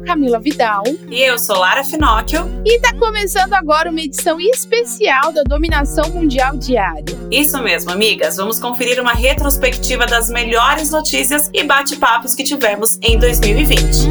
sou Camila Vidal. E eu sou Lara Finocchio. E tá começando agora uma edição especial da Dominação Mundial Diária. Isso mesmo, amigas. Vamos conferir uma retrospectiva das melhores notícias e bate-papos que tivemos em 2020.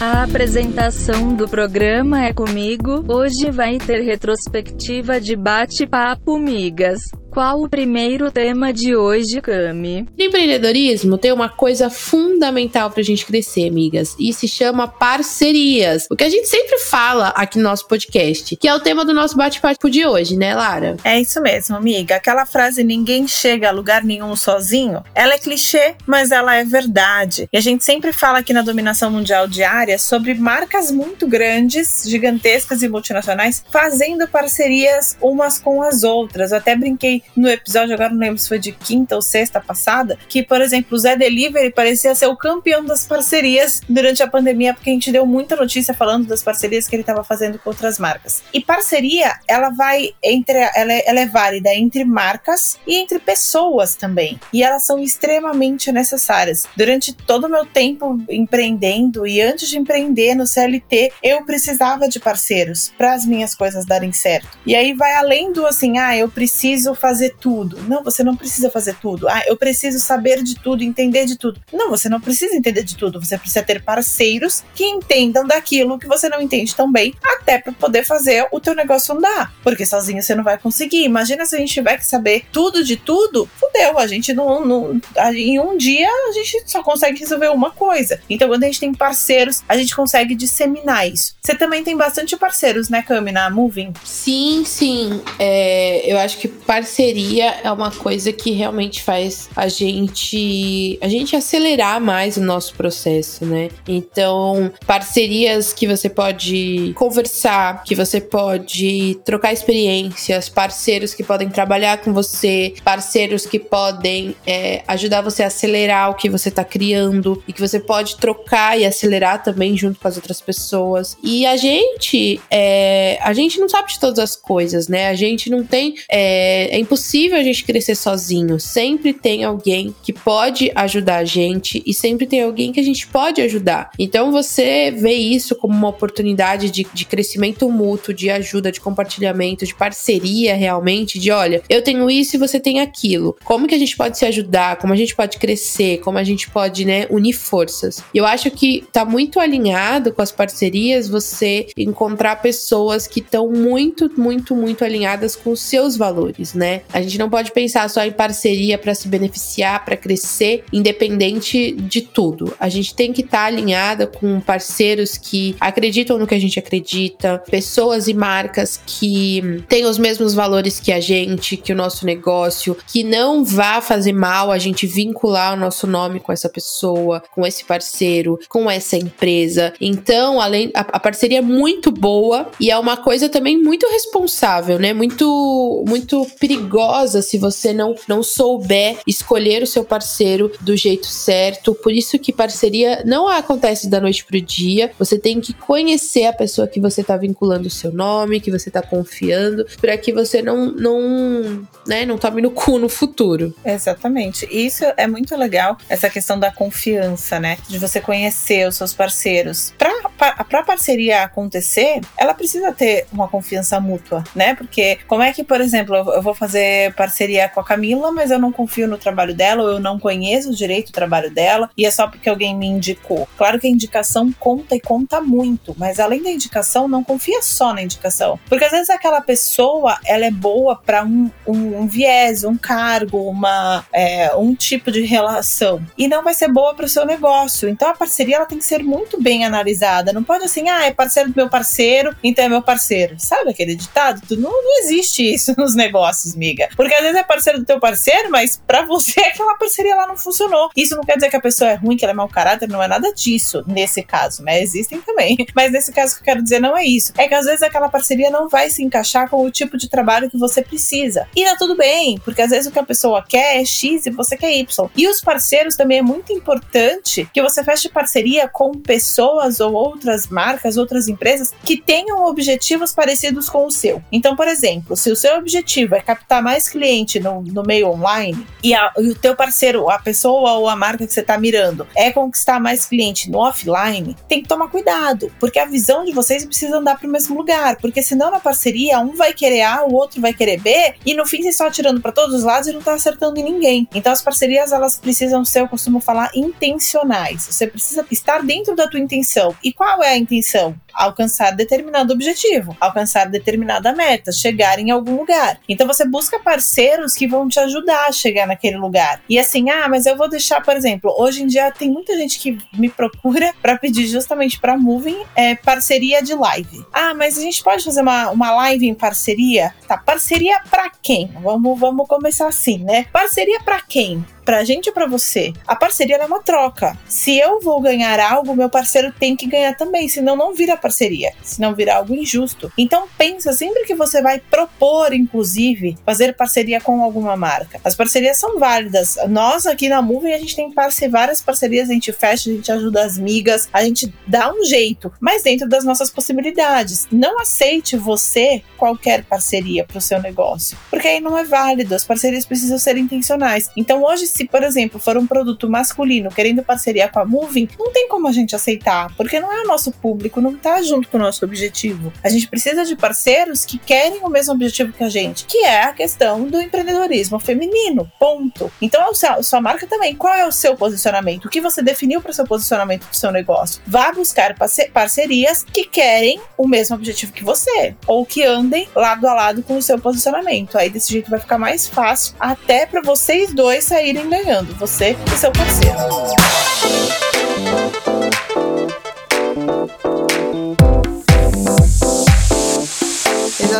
A apresentação do programa é comigo. Hoje vai ter retrospectiva de bate-papo migas. Qual o primeiro tema de hoje, Cami? empreendedorismo tem uma coisa fundamental pra gente crescer, amigas, e se chama parcerias. O que a gente sempre fala aqui no nosso podcast, que é o tema do nosso bate-papo de hoje, né, Lara? É isso mesmo, amiga. Aquela frase ninguém chega a lugar nenhum sozinho, ela é clichê, mas ela é verdade. E a gente sempre fala aqui na Dominação Mundial Diária sobre marcas muito grandes, gigantescas e multinacionais fazendo parcerias umas com as outras. Eu até brinquei no episódio, agora não lembro se foi de quinta ou sexta passada, que, por exemplo, o Zé Delivery parecia ser o campeão das parcerias durante a pandemia, porque a gente deu muita notícia falando das parcerias que ele estava fazendo com outras marcas. E parceria, ela vai entre. Ela é, ela é válida entre marcas e entre pessoas também. E elas são extremamente necessárias. Durante todo o meu tempo empreendendo e antes de empreender no CLT, eu precisava de parceiros para as minhas coisas darem certo. E aí vai além do assim, ah, eu preciso fazer fazer tudo. Não, você não precisa fazer tudo. Ah, eu preciso saber de tudo, entender de tudo. Não, você não precisa entender de tudo. Você precisa ter parceiros que entendam daquilo que você não entende tão bem, até para poder fazer o teu negócio andar. Porque sozinho você não vai conseguir. Imagina se a gente tiver que saber tudo de tudo, fudeu. A gente não, não em um dia a gente só consegue resolver uma coisa. Então, quando a gente tem parceiros, a gente consegue disseminar isso. Você também tem bastante parceiros, né, Cami, na Moving? Sim, sim. É, eu acho que parceiros parceria é uma coisa que realmente faz a gente a gente acelerar mais o nosso processo, né? Então, parcerias que você pode conversar, que você pode trocar experiências, parceiros que podem trabalhar com você, parceiros que podem é, ajudar você a acelerar o que você está criando e que você pode trocar e acelerar também junto com as outras pessoas. E a gente, é, a gente não sabe de todas as coisas, né? A gente não tem é, é impossível a gente crescer sozinho. Sempre tem alguém que pode ajudar a gente e sempre tem alguém que a gente pode ajudar. Então você vê isso como uma oportunidade de, de crescimento mútuo, de ajuda, de compartilhamento, de parceria realmente, de olha, eu tenho isso e você tem aquilo. Como que a gente pode se ajudar? Como a gente pode crescer? Como a gente pode, né, unir forças? Eu acho que tá muito alinhado com as parcerias você encontrar pessoas que estão muito, muito, muito alinhadas com os seus valores, né? A gente não pode pensar só em parceria para se beneficiar, para crescer, independente de tudo. A gente tem que estar tá alinhada com parceiros que acreditam no que a gente acredita, pessoas e marcas que têm os mesmos valores que a gente, que o nosso negócio, que não vá fazer mal a gente vincular o nosso nome com essa pessoa, com esse parceiro, com essa empresa. Então, além a, a parceria é muito boa e é uma coisa também muito responsável, né? Muito muito perigosa perigosa se você não, não souber escolher o seu parceiro do jeito certo. Por isso que parceria não acontece da noite pro dia. Você tem que conhecer a pessoa que você tá vinculando o seu nome, que você tá confiando, para que você não, não, né, não tome no cu no futuro. Exatamente. Isso é muito legal, essa questão da confiança, né? De você conhecer os seus parceiros. Pra, pra parceria acontecer, ela precisa ter uma confiança mútua, né? Porque como é que, por exemplo, eu vou fazer parceria com a Camila, mas eu não confio no trabalho dela, ou eu não conheço direito o trabalho dela, e é só porque alguém me indicou. Claro que a indicação conta e conta muito, mas além da indicação, não confia só na indicação. Porque às vezes aquela pessoa, ela é boa para um, um, um, viés, um cargo, uma, é, um tipo de relação, e não vai ser boa para o seu negócio. Então a parceria ela tem que ser muito bem analisada. Não pode assim, ah, é parceiro do meu parceiro, então é meu parceiro. Sabe aquele ditado? Não, não existe isso nos negócios, amiga. Porque às vezes é parceiro do teu parceiro, mas para você aquela parceria lá não funcionou. Isso não quer dizer que a pessoa é ruim, que ela é mau caráter, não é nada disso nesse caso, né? Existem também. Mas nesse caso que eu quero dizer não é isso. É que às vezes aquela parceria não vai se encaixar com o tipo de trabalho que você precisa. E tá tudo bem, porque às vezes o que a pessoa quer é X e você quer Y. E os parceiros também é muito importante que você feche parceria com pessoas ou outras marcas, outras empresas que tenham objetivos parecidos com o seu. Então, por exemplo, se o seu objetivo é captar mais cliente no, no meio online e, a, e o teu parceiro, a pessoa ou a marca que você está mirando é conquistar mais cliente no offline, tem que tomar cuidado, porque a visão de vocês precisa andar para o mesmo lugar, porque senão na parceria um vai querer A, o outro vai querer B e no fim vocês estão atirando para todos os lados e não está acertando em ninguém. Então as parcerias elas precisam ser, eu costumo falar, intencionais. Você precisa estar dentro da tua intenção. E qual é a intenção? Alcançar determinado objetivo, alcançar determinada meta, chegar em algum lugar. Então você busca parceiros que vão te ajudar a chegar naquele lugar. E assim, ah, mas eu vou deixar, por exemplo, hoje em dia tem muita gente que me procura para pedir justamente para Moving é, parceria de live. Ah, mas a gente pode fazer uma, uma live em parceria? Tá, parceria para quem? Vamos, vamos começar assim, né? Parceria para quem? pra gente ou pra você. A parceria é uma troca. Se eu vou ganhar algo, meu parceiro tem que ganhar também, senão não vira parceria, senão vira algo injusto. Então pensa sempre que você vai propor, inclusive, fazer parceria com alguma marca. As parcerias são válidas. Nós aqui na Moving a gente tem parce várias parcerias, a gente fecha, a gente ajuda as migas, a gente dá um jeito, mas dentro das nossas possibilidades. Não aceite você qualquer parceria para o seu negócio, porque aí não é válido. As parcerias precisam ser intencionais. Então hoje se, por exemplo, for um produto masculino querendo parceria com a Moving, não tem como a gente aceitar, porque não é o nosso público, não tá junto com o nosso objetivo. A gente precisa de parceiros que querem o mesmo objetivo que a gente, que é a questão do empreendedorismo feminino. Ponto. Então, a sua, a sua marca também. Qual é o seu posicionamento? O que você definiu para o seu posicionamento do seu negócio? Vá buscar parcerias que querem o mesmo objetivo que você, ou que andem lado a lado com o seu posicionamento. Aí desse jeito vai ficar mais fácil até para vocês dois saírem ganhando, você e seu parceiro.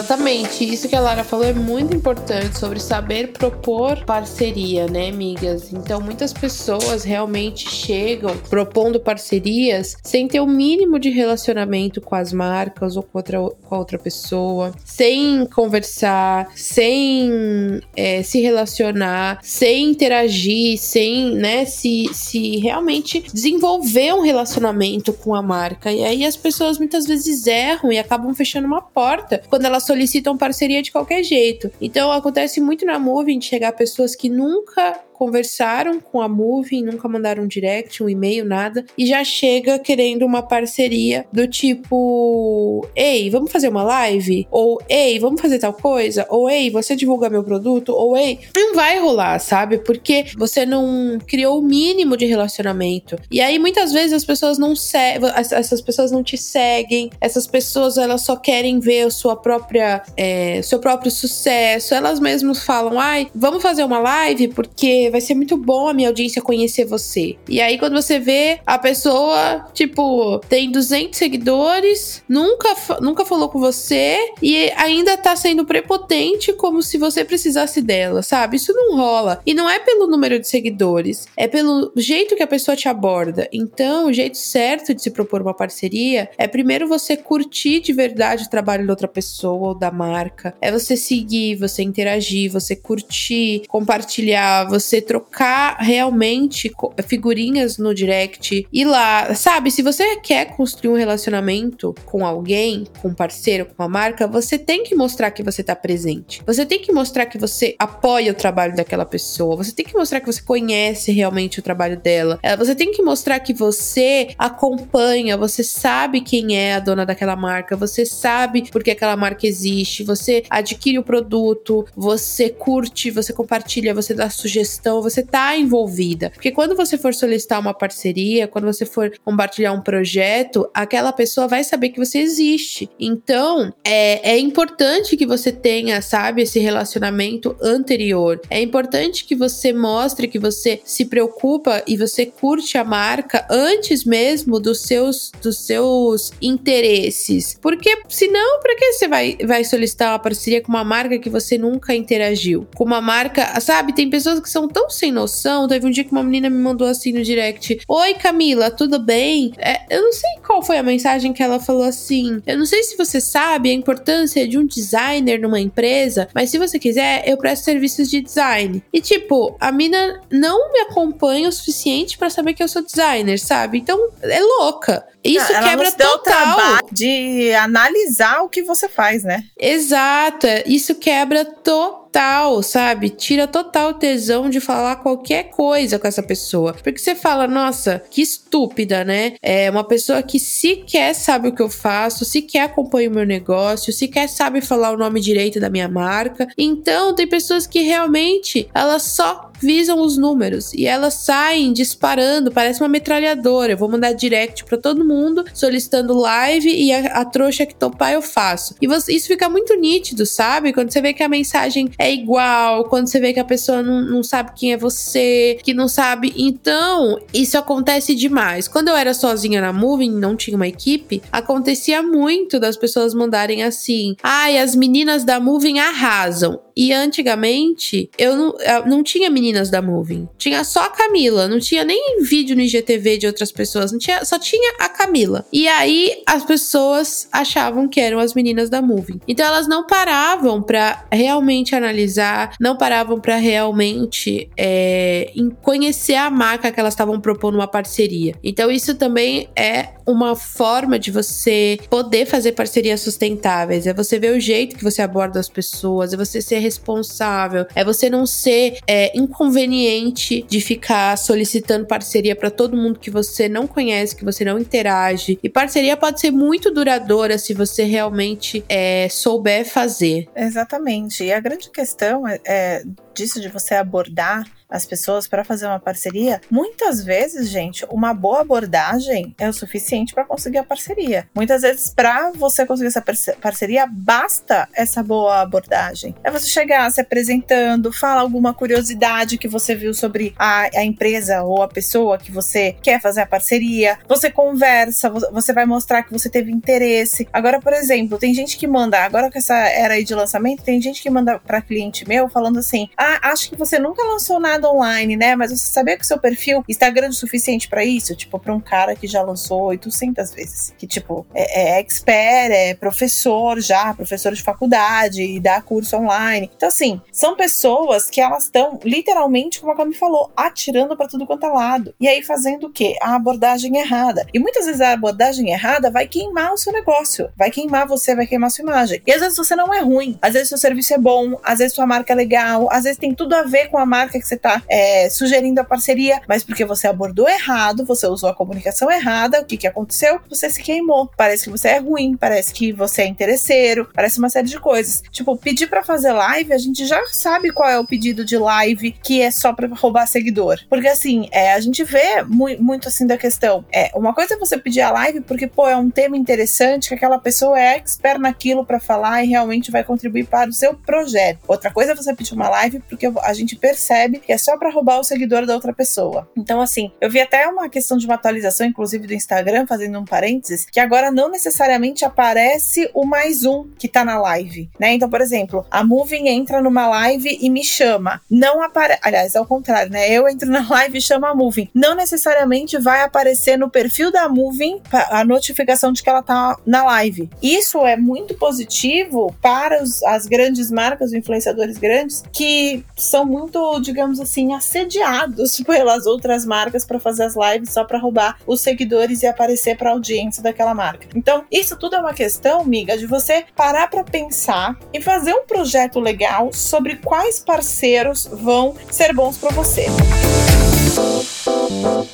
Exatamente. Isso que a Lara falou é muito importante sobre saber propor parceria, né, amigas? Então, muitas pessoas realmente chegam propondo parcerias sem ter o mínimo de relacionamento com as marcas ou com outra, com a outra pessoa, sem conversar, sem é, se relacionar, sem interagir, sem, né, se, se realmente desenvolver um relacionamento com a marca. E aí as pessoas muitas vezes erram e acabam fechando uma porta quando elas solicitam parceria de qualquer jeito. Então acontece muito na Moving de chegar pessoas que nunca conversaram com a Moving, nunca mandaram um direct, um e-mail, nada, e já chega querendo uma parceria do tipo: Ei, vamos fazer uma live? Ou Ei, vamos fazer tal coisa? Ou Ei, você divulga meu produto? Ou Ei, não vai rolar, sabe? Porque você não criou o mínimo de relacionamento. E aí muitas vezes as pessoas não seguem, essas pessoas não te seguem, essas pessoas elas só querem ver a sua própria, é, seu próprio sucesso. Elas mesmas falam: Ai, vamos fazer uma live porque vai ser muito bom a minha audiência conhecer você. E aí, quando você vê a pessoa, tipo, tem 200 seguidores, nunca, nunca falou com você e ainda tá sendo prepotente como se você precisasse dela, sabe? Isso não rola. E não é pelo número de seguidores, é pelo jeito que a pessoa te aborda. Então, o jeito certo de se propor uma parceria é primeiro você curtir de verdade o trabalho da outra pessoa ou da marca. É você seguir, você interagir, você curtir, compartilhar, você trocar realmente figurinhas no direct, ir lá, sabe? Se você quer construir um relacionamento com alguém, com um parceiro, com uma marca, você tem que mostrar que você tá presente. Você tem que mostrar que você apoia o trabalho daquela pessoa. Você tem que mostrar que você conhece realmente o trabalho dela. É, você tem que mostrar que você acompanha, você sabe quem é a dona daquela marca, você sabe porque aquela marca existe, você adquire o produto, você curte, você compartilha, você dá sugestão então você tá envolvida. Porque quando você for solicitar uma parceria, quando você for compartilhar um projeto, aquela pessoa vai saber que você existe. Então, é, é importante que você tenha, sabe, esse relacionamento anterior. É importante que você mostre que você se preocupa e você curte a marca antes mesmo dos seus, dos seus interesses. Porque senão, para que você vai, vai solicitar uma parceria com uma marca que você nunca interagiu? Com uma marca, sabe, tem pessoas que são tão sem noção. Teve um dia que uma menina me mandou assim no direct: Oi, Camila, tudo bem? É, eu não sei qual foi a mensagem que ela falou assim. Eu não sei se você sabe a importância de um designer numa empresa, mas se você quiser, eu presto serviços de design. E tipo, a mina não me acompanha o suficiente para saber que eu sou designer, sabe? Então é louca. Isso ela quebra total. de analisar o que você faz, né? Exato, isso quebra total, sabe? Tira total tesão de falar qualquer coisa com essa pessoa. Porque você fala, nossa, que estúpida, né? É uma pessoa que sequer sabe o que eu faço, sequer acompanha o meu negócio, sequer sabe falar o nome direito da minha marca. Então, tem pessoas que realmente elas só visam os números e elas saem disparando, parece uma metralhadora. Eu vou mandar direct para todo mundo solicitando live e a, a trouxa que topar eu faço. E você, isso fica muito nítido, sabe? Quando você vê que a mensagem é igual, quando você vê que a pessoa não, não sabe quem é você, que não sabe. Então, isso acontece demais. Quando eu era sozinha na Moving, não tinha uma equipe, acontecia muito das pessoas mandarem assim: ai, as meninas da Moving arrasam. E antigamente, eu não, eu não tinha meninas da Moving. Tinha só a Camila. Não tinha nem vídeo no IGTV de outras pessoas. Não tinha, só tinha a Camila. E aí, as pessoas achavam que eram as meninas da Moving. Então, elas não paravam pra realmente analisar, não paravam pra realmente é, conhecer a marca que elas estavam propondo uma parceria. Então, isso também é uma forma de você poder fazer parcerias sustentáveis. É você ver o jeito que você aborda as pessoas, é você ser responsável, é você não ser é, inconveniente de ficar solicitando parceria para todo mundo que você não conhece, que você não interage. E parceria pode ser muito duradoura se você realmente é, souber fazer. Exatamente. E a grande questão é, é disso de você abordar as pessoas para fazer uma parceria, muitas vezes, gente, uma boa abordagem é o suficiente para conseguir a parceria. Muitas vezes, para você conseguir essa parceria, basta essa boa abordagem. É você chegar se apresentando, falar alguma curiosidade que você viu sobre a, a empresa ou a pessoa que você quer fazer a parceria. Você conversa, você vai mostrar que você teve interesse. Agora, por exemplo, tem gente que manda, agora com essa era aí de lançamento, tem gente que manda para cliente meu falando assim: ah, acho que você nunca lançou nada online, né? Mas você sabia que o seu perfil está grande o suficiente para isso? Tipo, para um cara que já lançou 800 vezes. Que, tipo, é, é expert, é professor já, professor de faculdade e dá curso online. Então, assim, são pessoas que elas estão literalmente, como a Cami falou, atirando para tudo quanto é lado. E aí fazendo o quê? A abordagem errada. E muitas vezes a abordagem errada vai queimar o seu negócio, vai queimar você, vai queimar a sua imagem. E às vezes você não é ruim, às vezes seu serviço é bom, às vezes sua marca é legal, às vezes tem tudo a ver com a marca que você está é, sugerindo a parceria, mas porque você abordou errado, você usou a comunicação errada, o que, que aconteceu? Você se queimou. Parece que você é ruim, parece que você é interesseiro, parece uma série de coisas. Tipo, pedir para fazer live, a gente já sabe qual é o pedido de live que é só para roubar seguidor. Porque assim, é, a gente vê mu muito assim da questão. É, uma coisa é você pedir a live porque, pô, é um tema interessante, que aquela pessoa é expert naquilo para falar e realmente vai contribuir para o seu projeto. Outra coisa é você pedir uma live porque a gente percebe que é só para roubar o seguidor da outra pessoa. Então, assim, eu vi até uma questão de uma atualização, inclusive do Instagram, fazendo um parênteses, que agora não necessariamente aparece o mais um que tá na live, né? Então, por exemplo, a Moving entra numa live e me chama. Não aparece. Aliás, ao contrário, né? Eu entro na live e chamo a Moving. Não necessariamente vai aparecer no perfil da Moving a notificação de que ela tá na live. Isso é muito positivo para os, as grandes marcas, os influenciadores grandes, que são muito, digamos assim, assediados pelas outras marcas para fazer as lives só para roubar os seguidores e aparecer para audiência daquela marca. Então, isso tudo é uma questão, miga, de você parar para pensar e fazer um projeto legal sobre quais parceiros vão ser bons para você.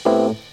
Uma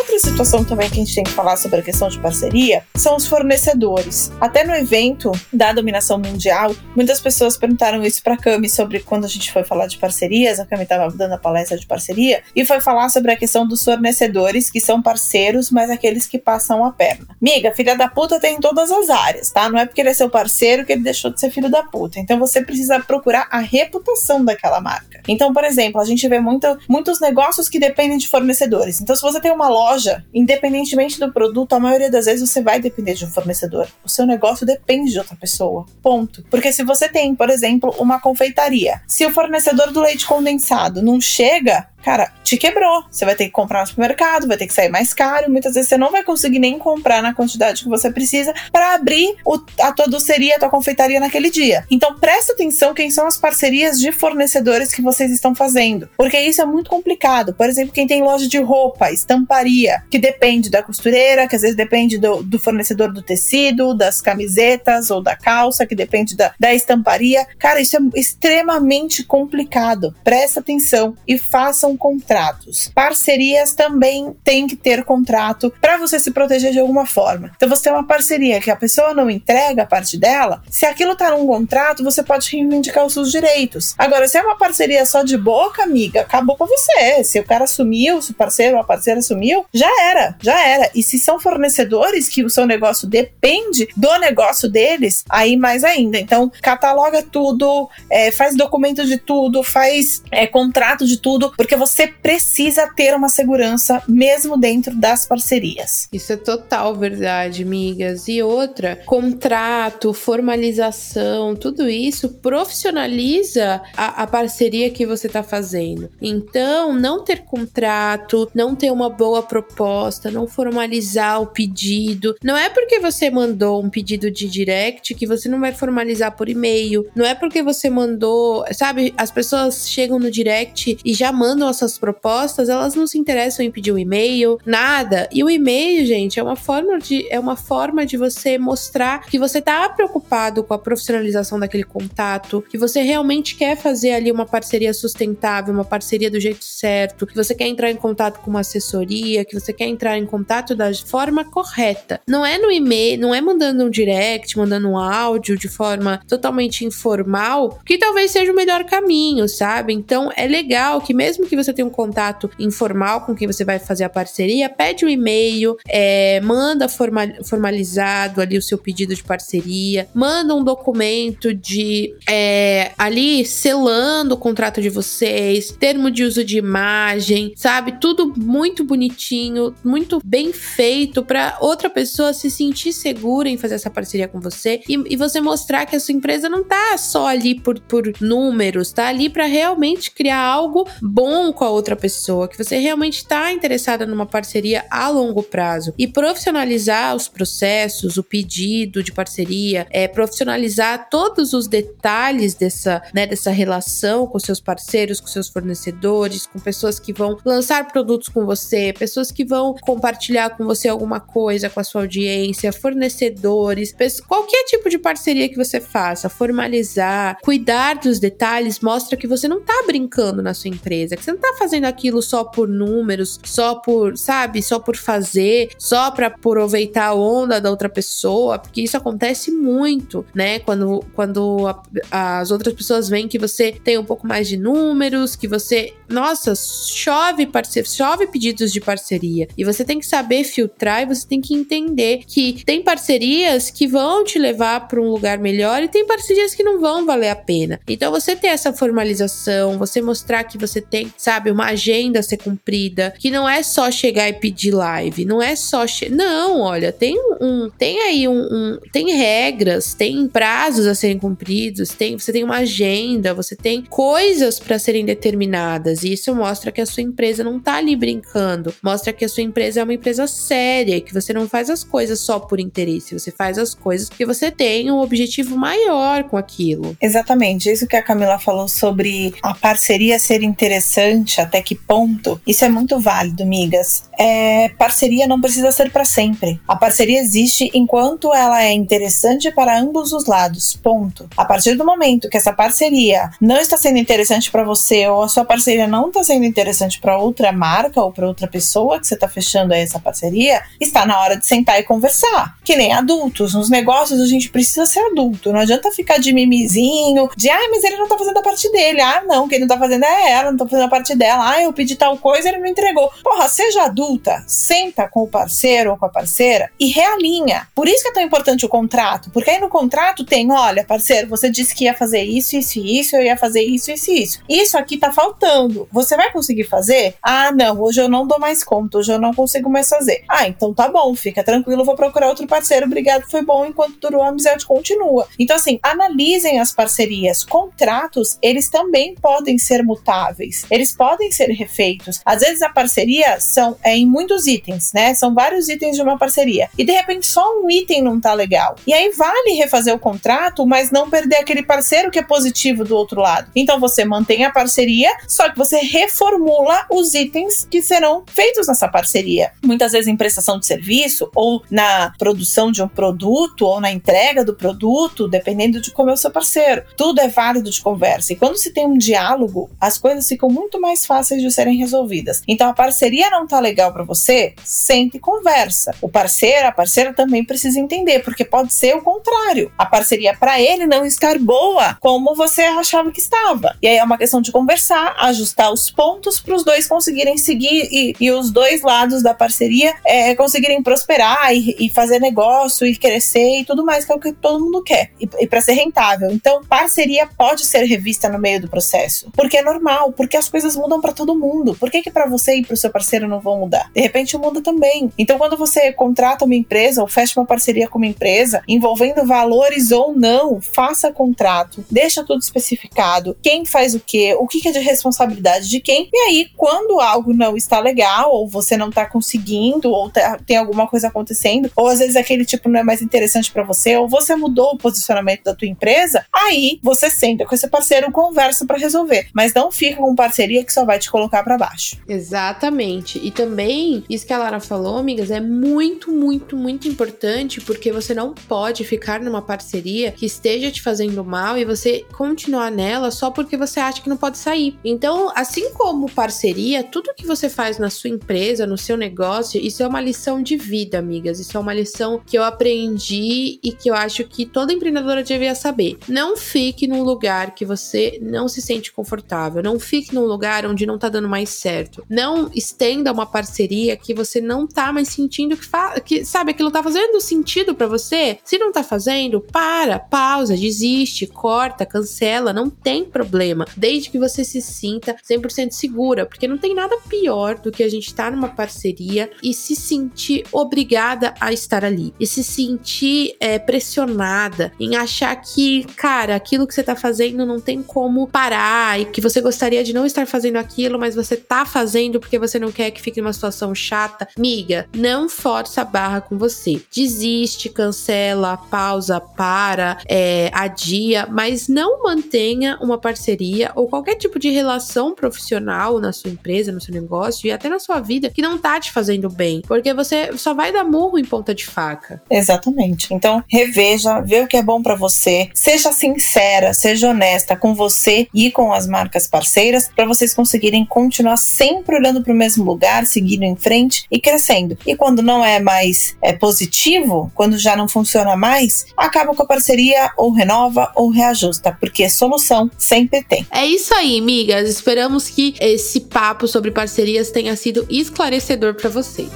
outra situação também que a gente tem que falar sobre a questão de parceria são os fornecedores. Até no evento da dominação mundial, muitas pessoas perguntaram isso para a Cami sobre quando a gente foi falar de parcerias. A Cami estava dando a palestra de parceria e foi falar sobre a questão dos fornecedores que são parceiros, mas aqueles que passam a perna. Miga, filha da puta tem em todas as áreas, tá? Não é porque ele é seu parceiro que ele deixou de ser filho da puta. Então você precisa procurar a reputação daquela marca. Então, por exemplo, a gente vê muito, muitos negócios que dependem de fornecedores. Então, se você tem uma loja, independentemente do produto, a maioria das vezes você vai depender de um fornecedor. O seu negócio depende de outra pessoa. Ponto. Porque se você tem, por exemplo, uma confeitaria, se o fornecedor do leite condensado não chega, cara, te quebrou. Você vai ter que comprar no supermercado, vai ter que sair mais caro. Muitas vezes você não vai conseguir nem comprar na quantidade que você precisa para abrir o, a tua doceria, a tua confeitaria naquele dia. Então presta atenção quem são as parcerias de fornecedores que vocês estão fazendo, porque isso é muito complicado. Por exemplo, quem tem loja de roupa, estamparia, que depende da costureira, que às vezes depende do, do fornecedor do tecido, das camisetas ou da calça, que depende da, da estamparia. Cara, isso é extremamente complicado. Presta atenção e façam contratos. Parcerias também tem que ter contrato para você se proteger de alguma forma. Então você tem uma parceria que a pessoa não entrega a parte dela, se aquilo tá num contrato, você pode reivindicar os seus direitos. Agora, se é uma parceria só de boca, amiga, acabou com você. Se o cara sumiu, se o parceiro ou a parceira sumiu, já era, já era. E se são fornecedores que o seu negócio depende do negócio deles, aí mais ainda. Então, cataloga tudo, é, faz documento de tudo, faz é, contrato de tudo, porque você precisa ter uma segurança mesmo dentro das parcerias. Isso é total verdade, amigas. E outra, contrato, formalização, tudo isso profissionaliza a, a parceria que você está fazendo. Então, não ter contrato, não ter uma boa proposta, não formalizar o pedido, não é porque você mandou um pedido de direct que você não vai formalizar por e-mail, não é porque você mandou, sabe, as pessoas chegam no direct e já mandam as suas propostas, elas não se interessam em pedir um e-mail, nada. E o e-mail, gente, é uma forma de é uma forma de você mostrar que você tá preocupado com a profissionalização daquele contato, que você realmente quer fazer ali uma parceria sustentável, uma parceria do jeito certo, que você quer entrar em contato com uma assessoria, que você quer entrar em contato da forma correta. Não é no e-mail, não é mandando um direct, mandando um áudio de forma totalmente informal, que talvez seja o melhor caminho, sabe? Então é legal que mesmo que você tenha um contato informal com quem você vai fazer a parceria, pede um e-mail, é, manda formal, formalizado ali o seu pedido de parceria, manda um documento de é, ali selando o contrato de vocês, termo de uso de imagem, sabe? Tudo muito bonitinho, muito bem feito para outra pessoa se sentir segura em fazer essa parceria com você e, e você mostrar que a sua empresa não tá só ali por, por números, tá ali para realmente criar algo bom com a outra pessoa, que você realmente está interessada numa parceria a longo prazo. E profissionalizar os processos, o pedido de parceria, é profissionalizar todos os detalhes dessa, né, dessa relação com seus parceiros, com seus fornecedores, com pessoas que vão lançar produtos com você, pessoas que vão compartilhar com você alguma coisa com a sua audiência, fornecedores, qualquer tipo de parceria que você faça, formalizar, cuidar dos detalhes, mostra que você não tá brincando na sua empresa, que você não tá fazendo aquilo só por números, só por, sabe, só por fazer, só para aproveitar a onda da outra pessoa, porque isso acontece muito, né? Quando, quando a, as outras pessoas veem que você tem um pouco mais de números, que você, nossa, chove parceiro, chove pedidos de parceria. E você tem que saber filtrar e você tem que entender que tem parcerias que vão te levar para um lugar melhor e tem parcerias que não vão valer a pena. Então você ter essa formalização, você mostrar que você tem, sabe, uma agenda a ser cumprida, que não é só chegar e pedir live, não é só não, olha, tem um, tem aí um, um, tem regras, tem prazos a serem cumpridos, tem, você tem uma agenda, você tem coisas para serem determinadas. E isso mostra que a sua empresa não tá ali brincando, mostra que a sua empresa é uma empresa séria, que você não faz as coisas só por interesse, você faz as coisas porque você tem um objetivo maior com aquilo. Exatamente, isso que a Camila falou sobre a parceria ser interessante, até que ponto, isso é muito válido, migas. É, parceria não precisa ser para sempre. A parceria existe enquanto ela é interessante para ambos os lados. Ponto. A partir do momento que essa parceria não está sendo interessante para você ou a sua parceria não está sendo interessante para outra marca ou para outra pessoa que você está fechando essa parceria, está na hora de sentar e conversar. Que nem adultos. Nos negócios a gente precisa ser adulto. Não adianta ficar de mimizinho, de ah, mas ele não está fazendo a parte dele. Ah, não, quem não está fazendo é ela, não está fazendo a parte dela. Ah, eu pedi tal coisa ele não entregou. Porra, seja adulta, senta com o parceiro ou com a parceira e realinha. Por isso que é tão importante o contrato, porque aí no contrato tem, olha, parceiro, você disse que ia fazer isso, isso e isso, eu ia fazer isso, isso e isso. Isso aqui tá faltando. Você vai conseguir fazer? Ah, não, hoje eu não dou mais conta, hoje eu não consigo mais fazer. Ah, então tá bom, fica tranquilo, vou procurar outro parceiro, obrigado, foi bom, enquanto durou a amizade continua. Então assim, analisem as parcerias contratos, eles também podem ser mutáveis, eles podem ser refeitos. Às vezes a parceria são é, em muitos itens, né? São vários itens de uma parceria. E de repente só um item não tá legal. E aí vale refazer o contrato, mas não perder aquele parceiro que é positivo do outro lado. Então você mantém a parceria, só que você reformula os itens que serão feitos nessa parceria. Muitas vezes em prestação de serviço ou na produção de um produto ou na entrega do produto, dependendo de como é o seu parceiro. Tudo é válido de conversa. E quando se tem um diálogo, as coisas ficam muito mais fáceis de serem resolvidas. Então a parceria não tá legal para você, sente e conversa. O parceiro, a parceira também precisa entender, porque pode ser o contrário. A parceria para ele não estar boa como você achava que estava. E aí é uma questão de conversar, ajustar os pontos para os dois conseguirem seguir e, e, os dois lados da parceria é, conseguirem prosperar e, e, fazer negócio e crescer e tudo mais, que é o que todo mundo quer. E, e para ser rentável. Então, parceria pode ser revista no meio do processo. Porque é normal, porque as coisas mudam para todo mundo. Por que, que para você e para o seu parceiro não vão mudar? De repente muda também. Então, quando você contrata uma empresa ou fecha uma parceria com uma empresa, envolvendo valores ou não, faça contrato, deixa tudo especificado, quem faz o que, o que é de responsabilidade de quem, e aí, quando algo não está legal, ou você não está conseguindo, ou tá, tem alguma coisa acontecendo, ou às vezes aquele tipo não é mais interessante para você, ou você mudou o posicionamento da tua empresa, aí você senta com esse parceiro, conversa para resolver, mas não fica com parceria que só vai te colocar para baixo. Exatamente. E também, isso que a Lara falou, amigas, é muito, muito, muito importante, porque você não pode ficar numa parceria que esteja te fazendo mal e você continuar nela só porque você acha que não pode sair. Então, assim como parceria, tudo que você faz na sua empresa, no seu negócio, isso é uma lição de vida, amigas. Isso é uma lição que eu aprendi e que eu acho que toda empreendedora devia saber. Não fique num lugar que você não se sente confortável. Não fique num lugar onde não tá dando mais certo. Não estenda uma parceria que você não tá mais sentindo que, que sabe, aquilo tá fazendo sentido para você. Se não tá fazendo, para, pausa, desiste, corta, cancela, não tem problema. Desde que você se sinta 100% segura, porque não tem nada pior do que a gente estar tá numa parceria e se sentir obrigada a estar ali. E se sentir é, pressionada em achar que, cara, aquilo que você tá fazendo não tem como parar e que você gostaria de não estar fazendo aquilo, mas você tá fazendo porque você não quer que fique numa situação chata. Miga, não força a barra com você. Desiste, cancela, pausa, para, é, adia, mas não mantenha uma parceria ou qualquer tipo de relação profissional na sua empresa, no seu negócio e até na sua vida que não tá te fazendo bem, porque você só vai dar murro em ponta de faca. Exatamente. Então, reveja, vê o que é bom para você, seja sincera, seja honesta com você e com as marcas parceiras para vocês conseguirem continuar sempre olhando para o mesmo lugar, seguindo em frente e crescendo. E quando não é mais é positivo, quando já não funciona mais, acaba com a parceria ou renova ou reajusta, porque solução sempre tem. É isso aí, amigas. Esperamos que esse papo sobre parcerias tenha sido esclarecedor para vocês.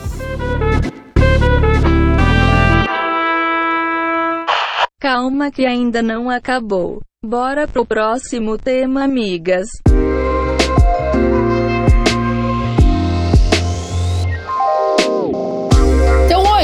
Calma que ainda não acabou. Bora pro próximo tema, amigas.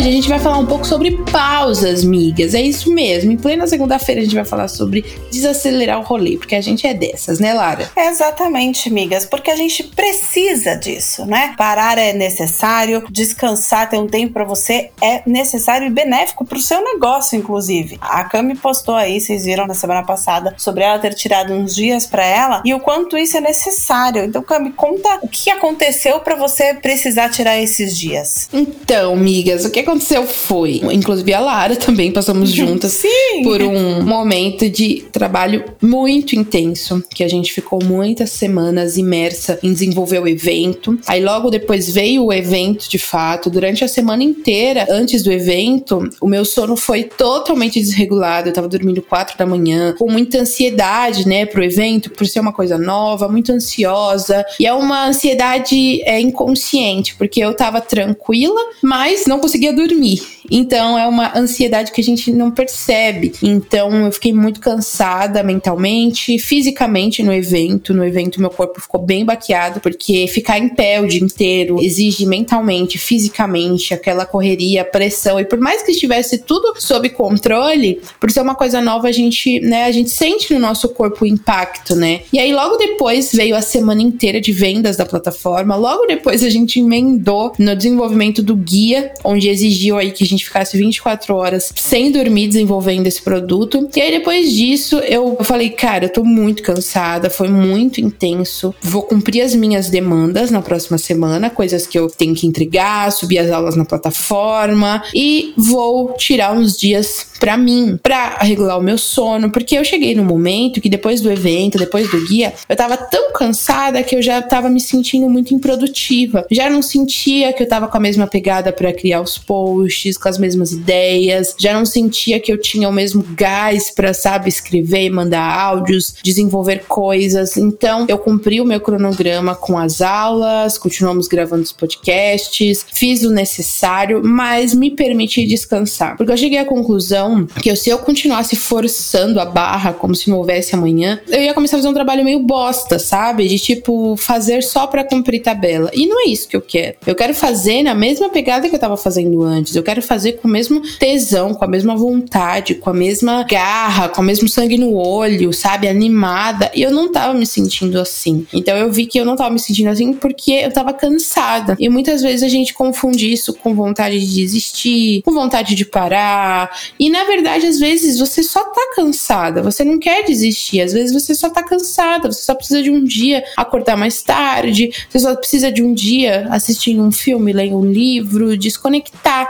Hoje a gente vai falar um pouco sobre pausas, migas. É isso mesmo. Em plena segunda-feira a gente vai falar sobre desacelerar o rolê, porque a gente é dessas, né, Lara? Exatamente, migas, porque a gente precisa disso, né? Parar é necessário, descansar, ter um tempo para você é necessário e benéfico pro seu negócio, inclusive. A Cami postou aí, vocês viram na semana passada, sobre ela ter tirado uns dias para ela e o quanto isso é necessário. Então, Cami, conta o que aconteceu para você precisar tirar esses dias. Então, migas, o que aconteceu? Aconteceu foi, inclusive a Lara também passamos juntas Sim. por um momento de trabalho muito intenso, que a gente ficou muitas semanas imersa em desenvolver o evento. Aí logo depois veio o evento de fato. Durante a semana inteira, antes do evento, o meu sono foi totalmente desregulado. Eu tava dormindo quatro da manhã, com muita ansiedade, né, pro evento, por ser uma coisa nova, muito ansiosa. E é uma ansiedade é, inconsciente, porque eu tava tranquila, mas não conseguia dormir. Então é uma ansiedade que a gente não percebe. Então eu fiquei muito cansada mentalmente, fisicamente no evento. No evento meu corpo ficou bem baqueado, porque ficar em pé o dia inteiro exige mentalmente, fisicamente, aquela correria, pressão. E por mais que estivesse tudo sob controle, por ser uma coisa nova, a gente, né, a gente sente no nosso corpo o impacto, né? E aí logo depois veio a semana inteira de vendas da plataforma. Logo depois a gente emendou no desenvolvimento do guia, onde exigiu aí que a gente ficasse 24 horas sem dormir desenvolvendo esse produto. E aí depois disso eu falei, cara, eu tô muito cansada, foi muito intenso. Vou cumprir as minhas demandas na próxima semana, coisas que eu tenho que entregar, subir as aulas na plataforma e vou tirar uns dias para mim, para regular o meu sono, porque eu cheguei no momento que depois do evento, depois do guia, eu tava tão cansada que eu já tava me sentindo muito improdutiva. Já não sentia que eu tava com a mesma pegada para criar os posts, com as mesmas ideias, já não sentia que eu tinha o mesmo gás para, sabe, escrever mandar áudios, desenvolver coisas. Então, eu cumpri o meu cronograma com as aulas, continuamos gravando os podcasts, fiz o necessário, mas me permiti descansar. Porque eu cheguei à conclusão que se eu continuasse forçando a barra como se não houvesse amanhã, eu ia começar a fazer um trabalho meio bosta, sabe? De tipo, fazer só para cumprir tabela. E não é isso que eu quero. Eu quero fazer na mesma pegada que eu tava fazendo antes. Eu quero fazer com o mesmo tesão, com a mesma vontade, com a mesma garra, com o mesmo sangue no olho, sabe? Animada. E eu não tava me sentindo assim. Então eu vi que eu não tava me sentindo assim porque eu tava cansada. E muitas vezes a gente confunde isso com vontade de desistir, com vontade de parar. E na verdade, às vezes você só tá cansada, você não quer desistir, às vezes você só tá cansada, você só precisa de um dia acordar mais tarde, você só precisa de um dia assistindo um filme, ler um livro, desconectar,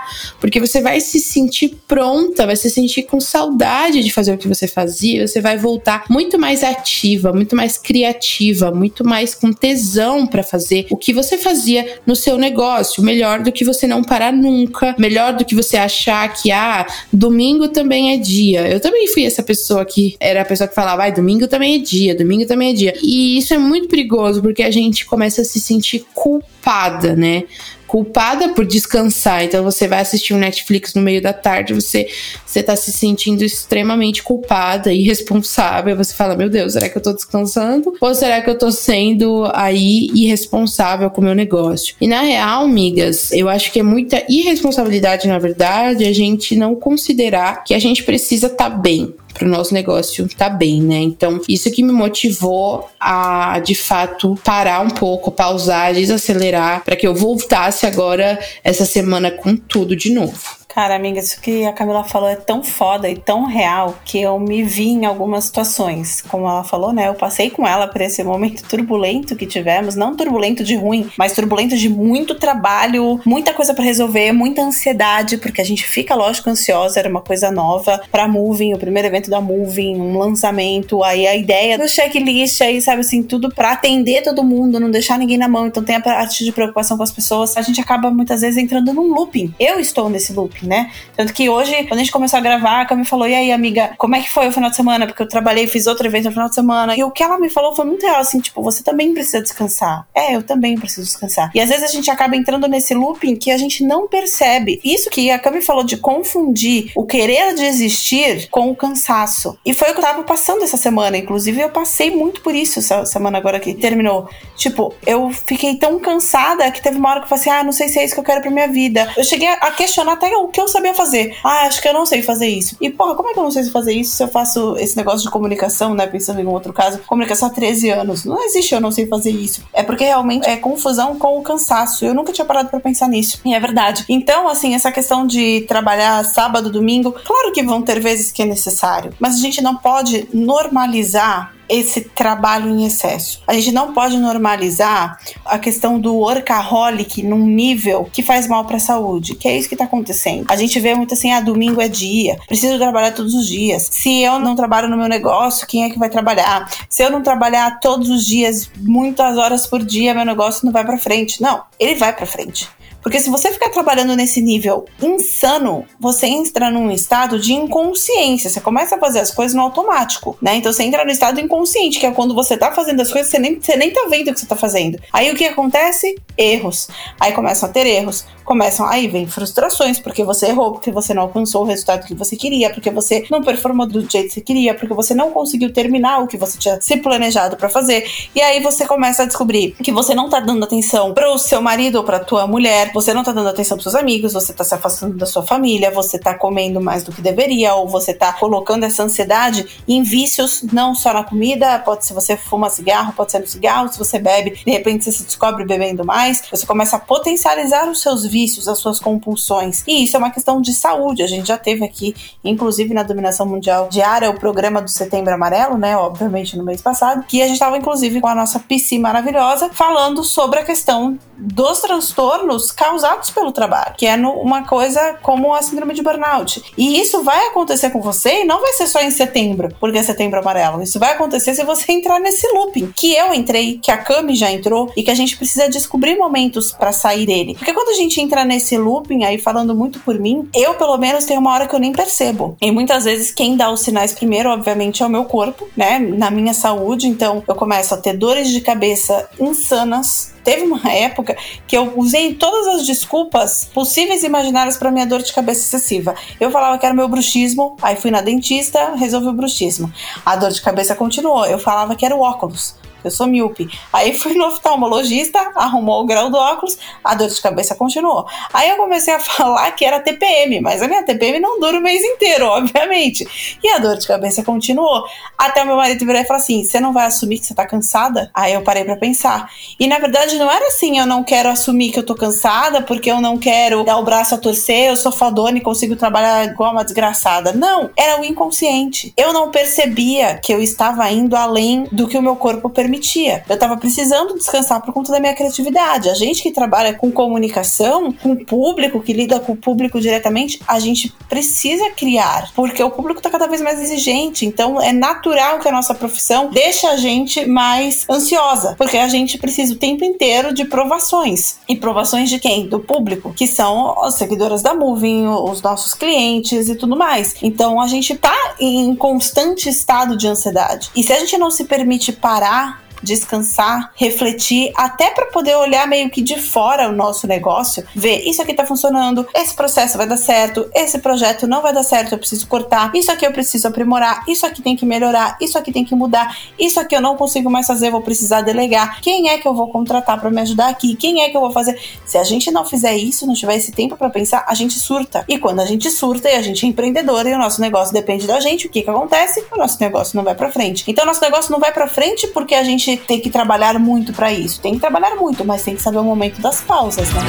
você vai se sentir pronta, vai se sentir com saudade de fazer o que você fazia, você vai voltar muito mais ativa, muito mais criativa, muito mais com tesão para fazer o que você fazia no seu negócio, melhor do que você não parar nunca, melhor do que você achar que ah, domingo domingo também é dia. Eu também fui essa pessoa que era a pessoa que falava, vai, domingo também é dia, domingo também é dia. E isso é muito perigoso porque a gente começa a se sentir culpada, né? Culpada por descansar. Então você vai assistir um Netflix no meio da tarde, você você tá se sentindo extremamente culpada e irresponsável. Você fala: "Meu Deus, será que eu tô descansando? Ou será que eu tô sendo aí irresponsável com o meu negócio?". E na real, amigas, eu acho que é muita irresponsabilidade, na verdade, a gente não considerar que a gente precisa estar tá bem para o nosso negócio tá bem, né? Então, isso que me motivou a, de fato, parar um pouco, pausar, desacelerar, para que eu voltasse agora essa semana com tudo de novo. Cara, amiga, isso que a Camila falou é tão foda e tão real que eu me vi em algumas situações. Como ela falou, né? Eu passei com ela por esse momento turbulento que tivemos, não turbulento de ruim, mas turbulento de muito trabalho, muita coisa para resolver, muita ansiedade, porque a gente fica, lógico, ansiosa, era uma coisa nova pra Moving, o primeiro evento da Moving, um lançamento, aí a ideia do checklist aí, sabe assim, tudo para atender todo mundo, não deixar ninguém na mão, então tem a parte de preocupação com as pessoas. A gente acaba muitas vezes entrando num looping. Eu estou nesse looping né? Tanto que hoje, quando a gente começou a gravar, a Cami falou: E aí, amiga, como é que foi o final de semana? Porque eu trabalhei, fiz outro evento no final de semana. E o que ela me falou foi muito real, assim, tipo, você também precisa descansar. É, eu também preciso descansar. E às vezes a gente acaba entrando nesse looping que a gente não percebe. Isso que a Cami falou de confundir o querer desistir com o cansaço. E foi o que eu tava passando essa semana. Inclusive, eu passei muito por isso essa semana agora que terminou. Tipo, eu fiquei tão cansada que teve uma hora que eu falei assim: ah, não sei se é isso que eu quero pra minha vida. Eu cheguei a questionar até o que eu sabia fazer. Ah, acho que eu não sei fazer isso. E, porra, como é que eu não sei fazer isso se eu faço esse negócio de comunicação, né? Pensando em um outro caso, comunicação há 13 anos. Não existe eu não sei fazer isso. É porque realmente é confusão com o cansaço. Eu nunca tinha parado para pensar nisso. E é verdade. Então, assim, essa questão de trabalhar sábado, domingo, claro que vão ter vezes que é necessário, mas a gente não pode normalizar esse trabalho em excesso. A gente não pode normalizar a questão do workaholic num nível que faz mal para a saúde, que é isso que está acontecendo. A gente vê muito assim, ah, domingo é dia, preciso trabalhar todos os dias. Se eu não trabalho no meu negócio, quem é que vai trabalhar? Se eu não trabalhar todos os dias, muitas horas por dia, meu negócio não vai para frente. Não, ele vai para frente Porque se você ficar trabalhando nesse nível insano, você entra num estado de inconsciência. Você começa a fazer as coisas no automático, né? Então você entra no estado inconsciente, que é quando você tá fazendo as coisas, você nem, você nem tá vendo o que você tá fazendo. Aí o que acontece? Erros. Aí começam a ter erros. Começam, aí vem frustrações, porque você errou, porque você não alcançou o resultado que você queria, porque você não performou do jeito que você queria, porque você não conseguiu terminar o que você tinha se planejado para fazer. E aí você começa a descobrir que você não tá dando atenção pro seu marido ou pra tua mulher, você não tá dando atenção pros seus amigos, você tá se afastando da sua família, você tá comendo mais do que deveria, ou você tá colocando essa ansiedade em vícios, não só na comida, pode ser você fuma cigarro, pode ser no cigarro, se você bebe, de repente você se descobre bebendo mais, você começa a potencializar os seus vícios, as suas compulsões. E isso é uma questão de saúde. A gente já teve aqui, inclusive na dominação mundial diária, o programa do Setembro Amarelo, né? Obviamente no mês passado, que a gente estava inclusive com a nossa PC maravilhosa falando sobre a questão dos transtornos causados pelo trabalho, que é uma coisa como a síndrome de burnout. E isso vai acontecer com você e não vai ser só em setembro, porque é setembro amarelo. Isso vai acontecer se você entrar nesse looping que eu entrei, que a Cami já entrou e que a gente precisa descobrir momentos para sair dele. Porque quando a gente entra nesse looping aí falando muito por mim, eu pelo menos tenho uma hora que eu nem percebo. E muitas vezes quem dá os sinais primeiro, obviamente, é o meu corpo, né? Na minha saúde, então eu começo a ter dores de cabeça insanas, teve uma época que eu usei todas as desculpas possíveis e imaginárias para minha dor de cabeça excessiva. Eu falava que era meu bruxismo, aí fui na dentista, resolvi o bruxismo. A dor de cabeça continuou. Eu falava que era o óculos eu sou míope. Aí fui no oftalmologista, arrumou o grau do óculos, a dor de cabeça continuou. Aí eu comecei a falar que era TPM, mas a minha TPM não dura o mês inteiro, obviamente. E a dor de cabeça continuou. Até meu marido virar e falar assim: você não vai assumir que você tá cansada? Aí eu parei para pensar. E na verdade não era assim, eu não quero assumir que eu tô cansada porque eu não quero dar o braço a torcer, eu sou fodona e consigo trabalhar igual uma desgraçada. Não, era o inconsciente. Eu não percebia que eu estava indo além do que o meu corpo permitia permitia. Eu tava precisando descansar por conta da minha criatividade. A gente que trabalha com comunicação, com o público, que lida com o público diretamente, a gente precisa criar, porque o público tá cada vez mais exigente. Então é natural que a nossa profissão deixe a gente mais ansiosa, porque a gente precisa o tempo inteiro de provações. E provações de quem? Do público, que são as seguidoras da Moving, os nossos clientes e tudo mais. Então a gente tá em constante estado de ansiedade. E se a gente não se permite parar descansar, refletir, até para poder olhar meio que de fora o nosso negócio, ver isso aqui tá funcionando, esse processo vai dar certo, esse projeto não vai dar certo, eu preciso cortar, isso aqui eu preciso aprimorar, isso aqui tem que melhorar, isso aqui tem que mudar, isso aqui eu não consigo mais fazer, vou precisar delegar. Quem é que eu vou contratar para me ajudar aqui? Quem é que eu vou fazer? Se a gente não fizer isso, não tiver esse tempo para pensar, a gente surta. E quando a gente surta e a gente é empreendedor e o nosso negócio depende da gente, o que que acontece? O nosso negócio não vai para frente. Então, nosso negócio não vai para frente porque a gente gente tem que trabalhar muito para isso. Tem que trabalhar muito, mas tem que saber o momento das pausas, né?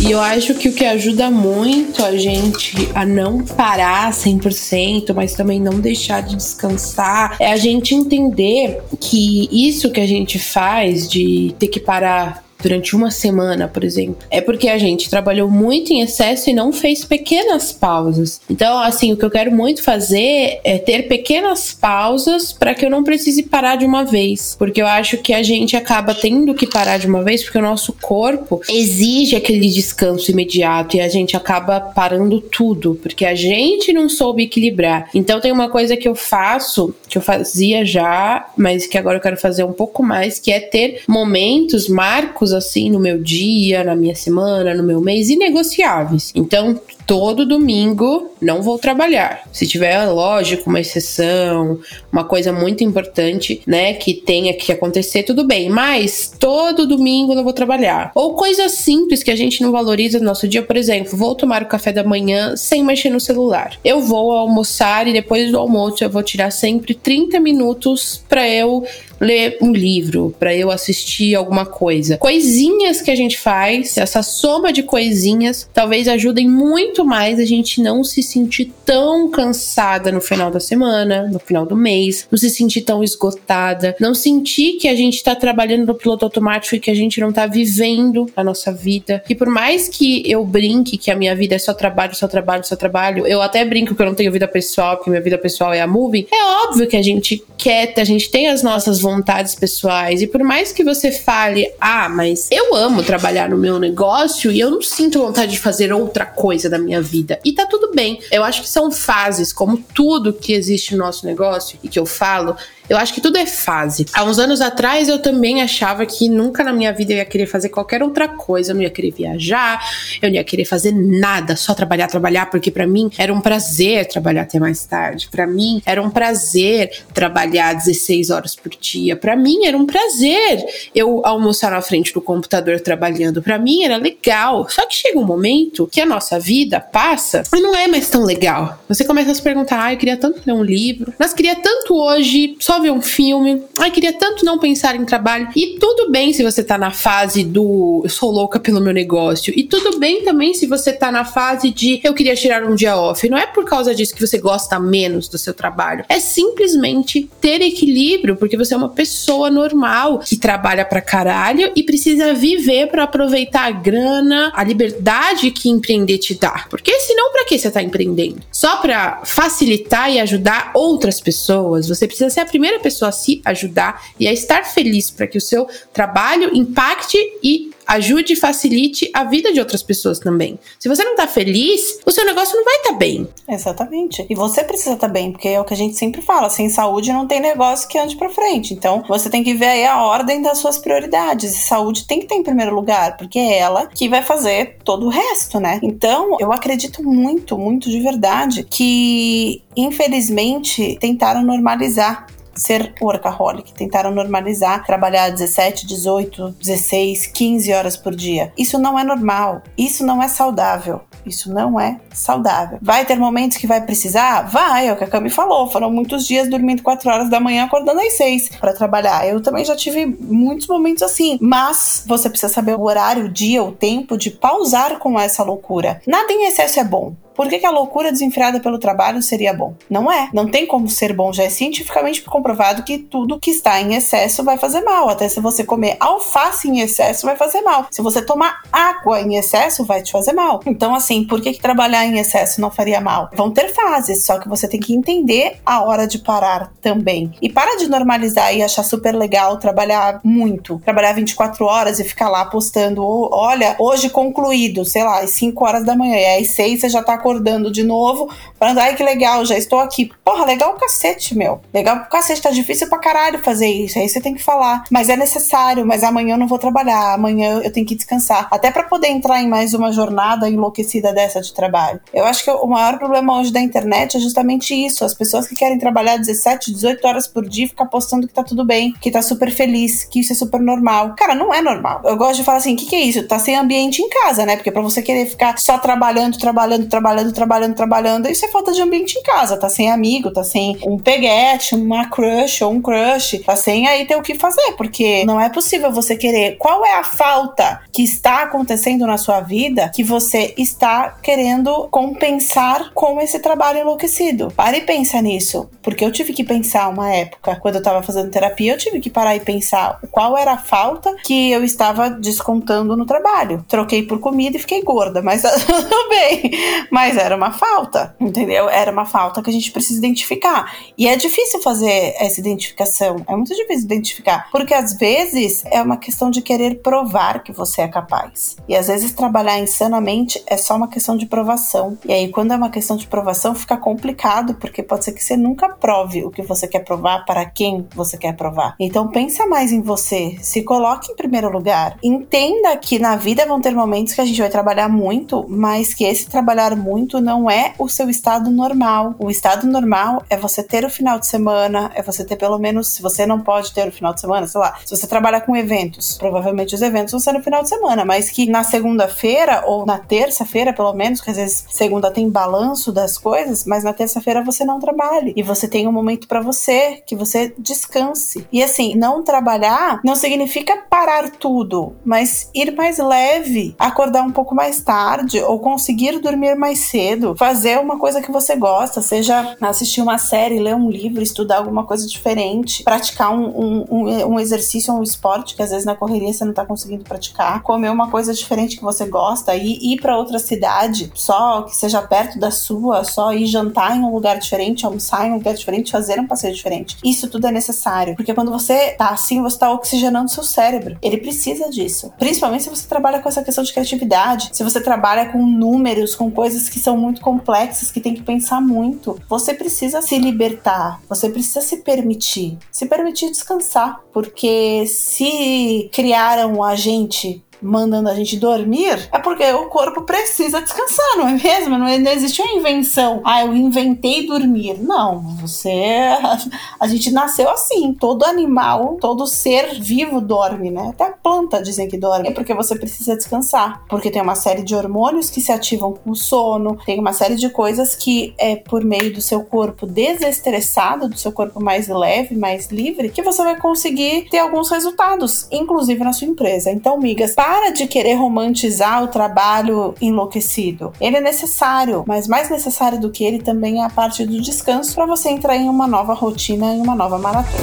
E eu acho que o que ajuda muito a gente a não parar 100%, mas também não deixar de descansar, é a gente entender que isso que a gente faz de ter que parar durante uma semana, por exemplo, é porque a gente trabalhou muito em excesso e não fez pequenas pausas. Então, assim, o que eu quero muito fazer é ter pequenas pausas para que eu não precise parar de uma vez, porque eu acho que a gente acaba tendo que parar de uma vez porque o nosso corpo exige aquele descanso imediato e a gente acaba parando tudo, porque a gente não soube equilibrar. Então, tem uma coisa que eu faço, que eu fazia já, mas que agora eu quero fazer um pouco mais, que é ter momentos, marcos assim no meu dia, na minha semana, no meu mês, inegociáveis. Então, todo domingo não vou trabalhar. Se tiver, lógico, uma exceção, uma coisa muito importante, né, que tenha que acontecer, tudo bem. Mas todo domingo não vou trabalhar. Ou coisas simples que a gente não valoriza no nosso dia, por exemplo, vou tomar o café da manhã sem mexer no celular. Eu vou almoçar e depois do almoço eu vou tirar sempre 30 minutos para eu ler um livro, para eu assistir alguma coisa. Coisinhas que a gente faz, essa soma de coisinhas, talvez ajudem muito mais a gente não se sentir tão cansada no final da semana, no final do mês, não se sentir tão esgotada, não sentir que a gente tá trabalhando no piloto automático e que a gente não tá vivendo a nossa vida. E por mais que eu brinque que a minha vida é só trabalho, só trabalho, só trabalho, eu até brinco que eu não tenho vida pessoal, que minha vida pessoal é a moving. É óbvio que a gente quer, a gente tem as nossas vontades pessoais. E por mais que você fale, ah, mas eu amo trabalhar no meu negócio e eu não sinto vontade de fazer outra coisa da minha vida. E tá tudo bem. Eu acho que são fases, como tudo que existe no nosso negócio e que eu falo, eu acho que tudo é fase. Há uns anos atrás eu também achava que nunca na minha vida eu ia querer fazer qualquer outra coisa. Eu não ia querer viajar, eu não ia querer fazer nada, só trabalhar, trabalhar, porque para mim era um prazer trabalhar até mais tarde. Para mim era um prazer trabalhar 16 horas por dia. Para mim era um prazer eu almoçar na frente do computador trabalhando. Para mim era legal. Só que chega um momento que a nossa vida passa e não é mais tão legal. Você começa a se perguntar: ah, eu queria tanto ler um livro, mas queria tanto hoje só ver um filme. Ai, queria tanto não pensar em trabalho. E tudo bem se você tá na fase do eu sou louca pelo meu negócio. E tudo bem também se você tá na fase de eu queria tirar um dia off. Não é por causa disso que você gosta menos do seu trabalho. É simplesmente ter equilíbrio, porque você é uma pessoa normal que trabalha pra caralho e precisa viver para aproveitar a grana, a liberdade que empreender te dá. Porque senão, para que você tá empreendendo? Só para facilitar e ajudar outras pessoas, você precisa ser a primeira primeira pessoa a se ajudar e a estar feliz para que o seu trabalho impacte e ajude e facilite a vida de outras pessoas também. Se você não tá feliz, o seu negócio não vai estar tá bem. Exatamente. E você precisa estar tá bem, porque é o que a gente sempre fala, sem saúde não tem negócio que ande para frente. Então, você tem que ver aí a ordem das suas prioridades. E saúde tem que ter em primeiro lugar, porque é ela que vai fazer todo o resto, né? Então, eu acredito muito, muito de verdade que infelizmente tentaram normalizar ser workaholic, tentaram normalizar trabalhar 17, 18, 16, 15 horas por dia. Isso não é normal, isso não é saudável. Isso não é saudável. Vai ter momentos que vai precisar? Vai, é o que a Cami falou. Foram muitos dias dormindo 4 horas da manhã, acordando às 6 para trabalhar. Eu também já tive muitos momentos assim. Mas você precisa saber o horário, o dia, o tempo de pausar com essa loucura. Nada em excesso é bom. Por que, que, a loucura desenfreada pelo trabalho seria bom? Não é. Não tem como ser bom. Já é cientificamente comprovado que tudo que está em excesso vai fazer mal. Até se você comer alface em excesso, vai fazer mal. Se você tomar água em excesso, vai te fazer mal. Então, assim, por que, que trabalhar em excesso não faria mal? Vão ter fases, só que você tem que entender a hora de parar também. E para de normalizar e achar super legal trabalhar muito. Trabalhar 24 horas e ficar lá postando, olha, hoje concluído, sei lá, às 5 horas da manhã. E aí, 6 você já tá acordando de novo, falando, ai que legal, já estou aqui. Porra, legal o cacete, meu. Legal o cacete, tá difícil pra caralho fazer isso. Aí você tem que falar, mas é necessário, mas amanhã eu não vou trabalhar, amanhã eu tenho que descansar. Até para poder entrar em mais uma jornada enlouquecida dessa de trabalho. Eu acho que o maior problema hoje da internet é justamente isso. As pessoas que querem trabalhar 17, 18 horas por dia ficar postando que tá tudo bem, que tá super feliz, que isso é super normal. Cara, não é normal. Eu gosto de falar assim: o que, que é isso? Tá sem ambiente em casa, né? Porque pra você querer ficar só trabalhando, trabalhando, trabalhando, trabalhando, trabalhando, trabalhando. Isso é falta de ambiente em casa. Tá sem amigo, tá sem um peguete, uma crush ou um crush. Tá sem aí ter o que fazer. Porque não é possível você querer. Qual é a falta que está acontecendo na sua vida que você está querendo compensar com esse trabalho enlouquecido? Pare e pensa nisso. Porque eu tive que pensar uma época, quando eu tava fazendo terapia, eu tive que parar e pensar qual era a falta que eu estava descontando no trabalho. Troquei por comida e fiquei gorda, mas tudo bem. Mas mas era uma falta, entendeu? Era uma falta que a gente precisa identificar. E é difícil fazer essa identificação, é muito difícil identificar, porque às vezes é uma questão de querer provar que você é capaz. E às vezes trabalhar insanamente é só uma questão de provação. E aí, quando é uma questão de provação, fica complicado, porque pode ser que você nunca prove o que você quer provar para quem você quer provar. Então, pensa mais em você, se coloque em primeiro lugar. Entenda que na vida vão ter momentos que a gente vai trabalhar muito, mas que esse trabalhar muito muito não é o seu estado normal. O estado normal é você ter o final de semana, é você ter pelo menos, se você não pode ter o final de semana, sei lá, se você trabalha com eventos, provavelmente os eventos vão ser no final de semana, mas que na segunda-feira ou na terça-feira, pelo menos, que às vezes segunda tem balanço das coisas, mas na terça-feira você não trabalhe e você tem um momento para você, que você descanse. E assim, não trabalhar não significa parar tudo, mas ir mais leve, acordar um pouco mais tarde ou conseguir dormir mais cedo, fazer uma coisa que você gosta, seja assistir uma série, ler um livro, estudar alguma coisa diferente, praticar um, um, um, um exercício um esporte que às vezes na correria você não tá conseguindo praticar, comer uma coisa diferente que você gosta e ir para outra cidade, só que seja perto da sua, só ir jantar em um lugar diferente, almoçar em um lugar diferente, fazer um passeio diferente. Isso tudo é necessário, porque quando você tá assim, você tá oxigenando seu cérebro. Ele precisa disso. Principalmente se você trabalha com essa questão de criatividade, se você trabalha com números, com coisas que são muito complexas, que tem que pensar muito. Você precisa se libertar, você precisa se permitir, se permitir descansar, porque se criaram a gente mandando a gente dormir, é porque o corpo precisa descansar, não é mesmo? Não, é, não existe uma invenção. Ah, eu inventei dormir. Não, você. A gente nasceu assim. Todo animal, todo ser vivo dorme, né? Até a planta dizem que dorme. É porque você precisa descansar. Porque tem uma série de hormônios que se ativam com o sono, tem uma série de coisas que é por meio do seu corpo desestressado, do seu corpo mais leve, mais livre, que você vai conseguir ter alguns resultados, inclusive na sua empresa. Então, migas, para de querer romantizar o trabalho enlouquecido. Ele é necessário, mas mais necessário do que ele também é a parte do descanso para você entrar em uma nova rotina, em uma nova maratona.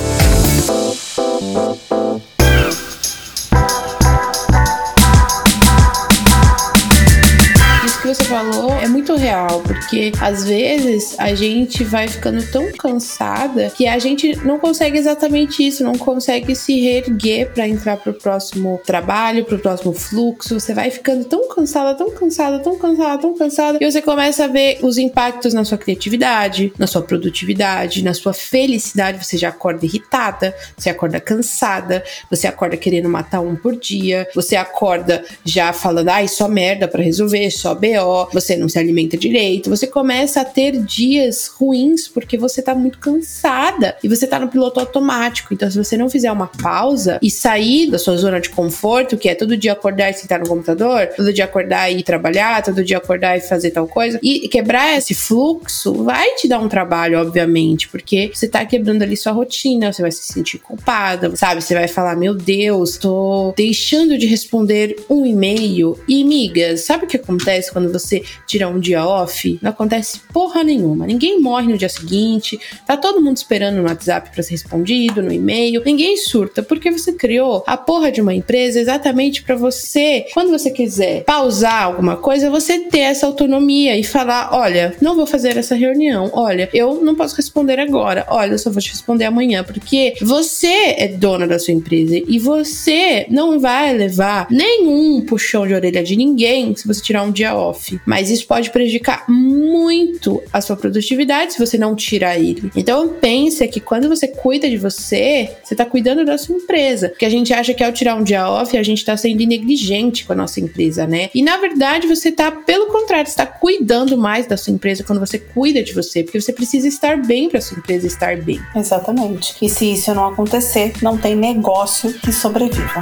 Porque às vezes a gente vai ficando tão cansada que a gente não consegue exatamente isso, não consegue se reerguer para entrar pro próximo trabalho, pro próximo fluxo. Você vai ficando tão cansada, tão cansada, tão cansada, tão cansada, e você começa a ver os impactos na sua criatividade, na sua produtividade, na sua felicidade. Você já acorda irritada, você acorda cansada, você acorda querendo matar um por dia, você acorda já falando, ai, só merda para resolver, só BO você não se alimenta direito, você começa a ter dias ruins porque você tá muito cansada e você tá no piloto automático. Então, se você não fizer uma pausa e sair da sua zona de conforto, que é todo dia acordar e sentar no computador, todo dia acordar e ir trabalhar, todo dia acordar e fazer tal coisa, e quebrar esse fluxo, vai te dar um trabalho, obviamente, porque você tá quebrando ali sua rotina, você vai se sentir culpada, sabe? Você vai falar: Meu Deus, tô deixando de responder um e-mail. E, migas, sabe o que acontece quando você tirar um dia off, não acontece porra nenhuma. Ninguém morre no dia seguinte, tá todo mundo esperando no WhatsApp para ser respondido, no e-mail. Ninguém surta, porque você criou a porra de uma empresa exatamente para você, quando você quiser pausar alguma coisa, você ter essa autonomia e falar: olha, não vou fazer essa reunião, olha, eu não posso responder agora, olha, eu só vou te responder amanhã, porque você é dona da sua empresa e você não vai levar nenhum puxão de orelha de ninguém se você tirar um dia off. Mas isso pode prejudicar muito a sua produtividade se você não tirar ele. Então pense que quando você cuida de você, você está cuidando da sua empresa. Porque a gente acha que ao tirar um dia off, a gente está sendo negligente com a nossa empresa, né? E na verdade você está, pelo contrário, está cuidando mais da sua empresa quando você cuida de você, porque você precisa estar bem para sua empresa estar bem. Exatamente. E se isso não acontecer, não tem negócio que sobreviva.